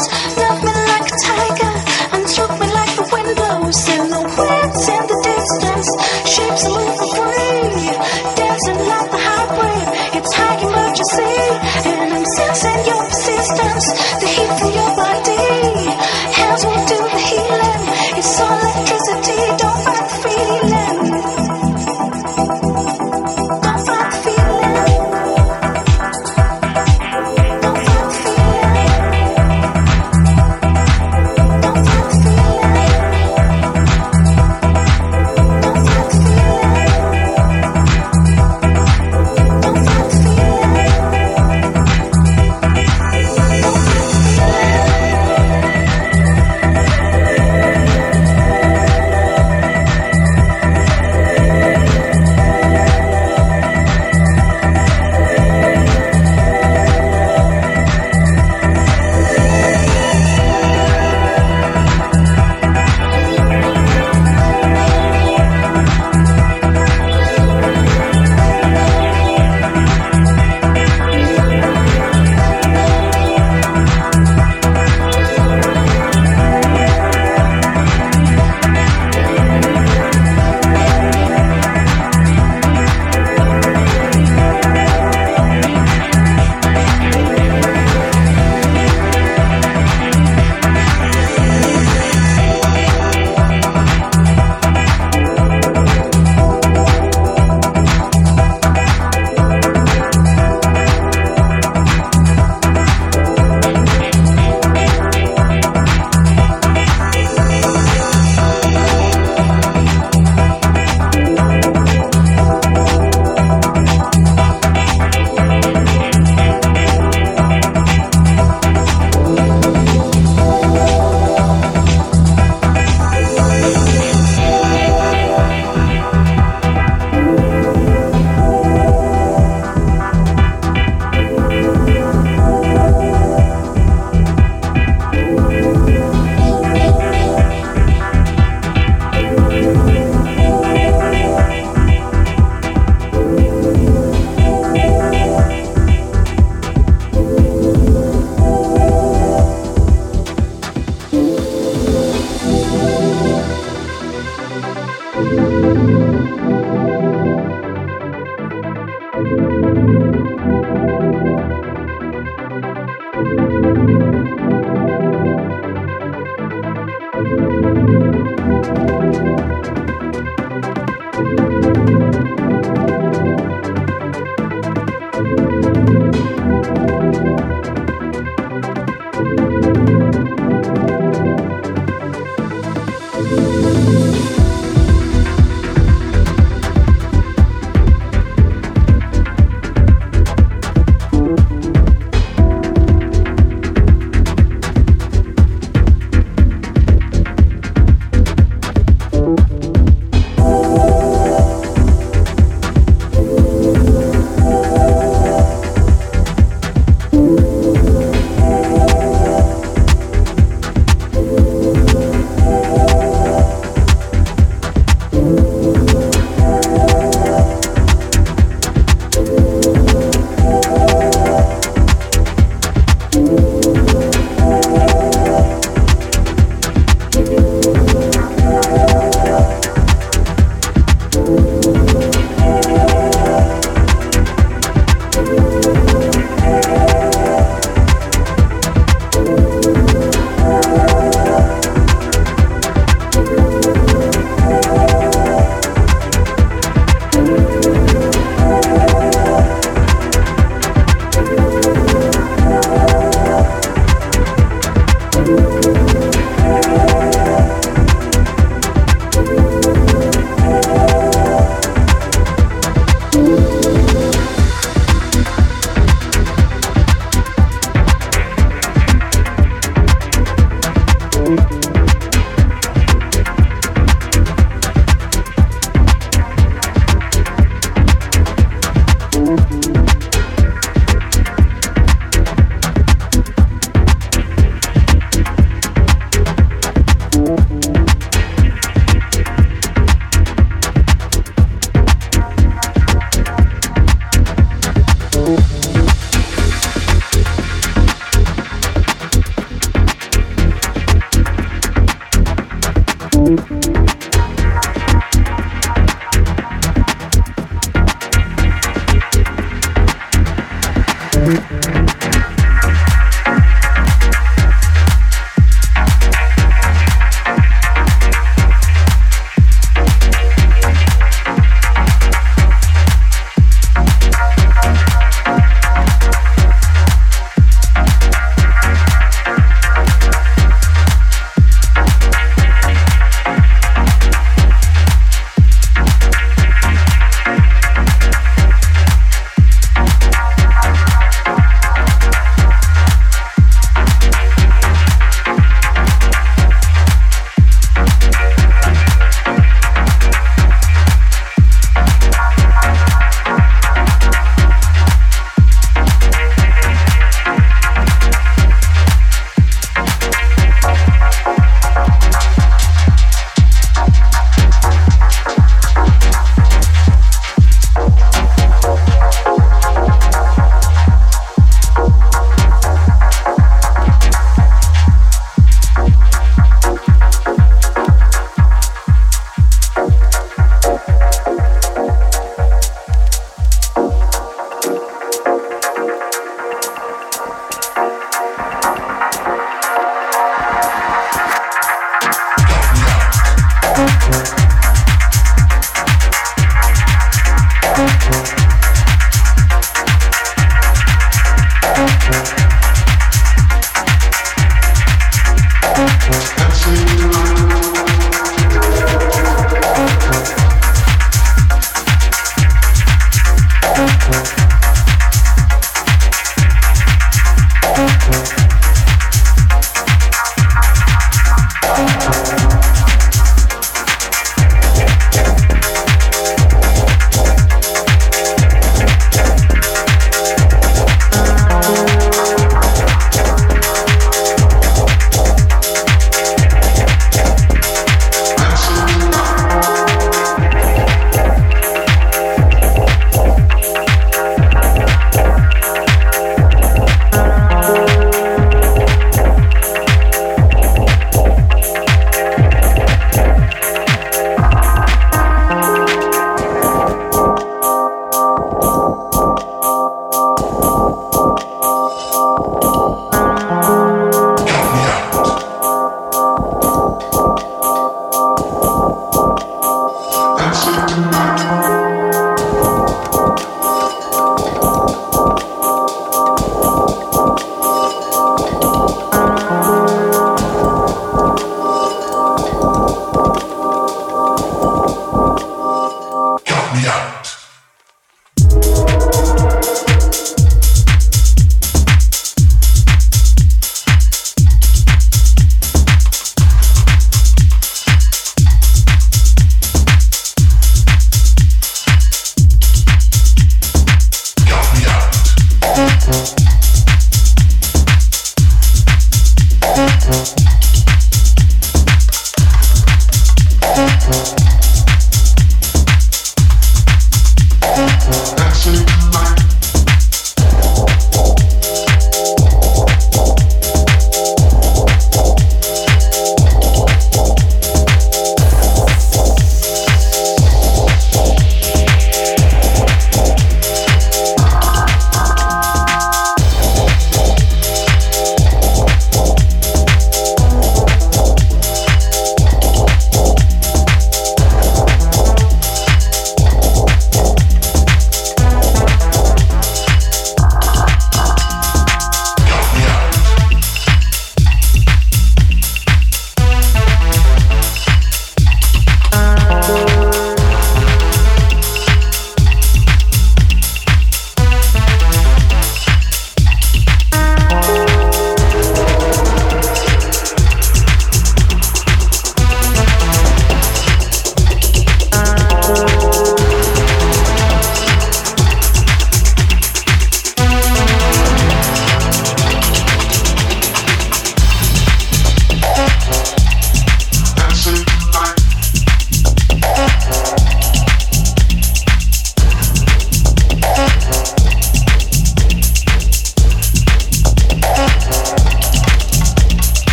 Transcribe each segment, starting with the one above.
eyes.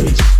space.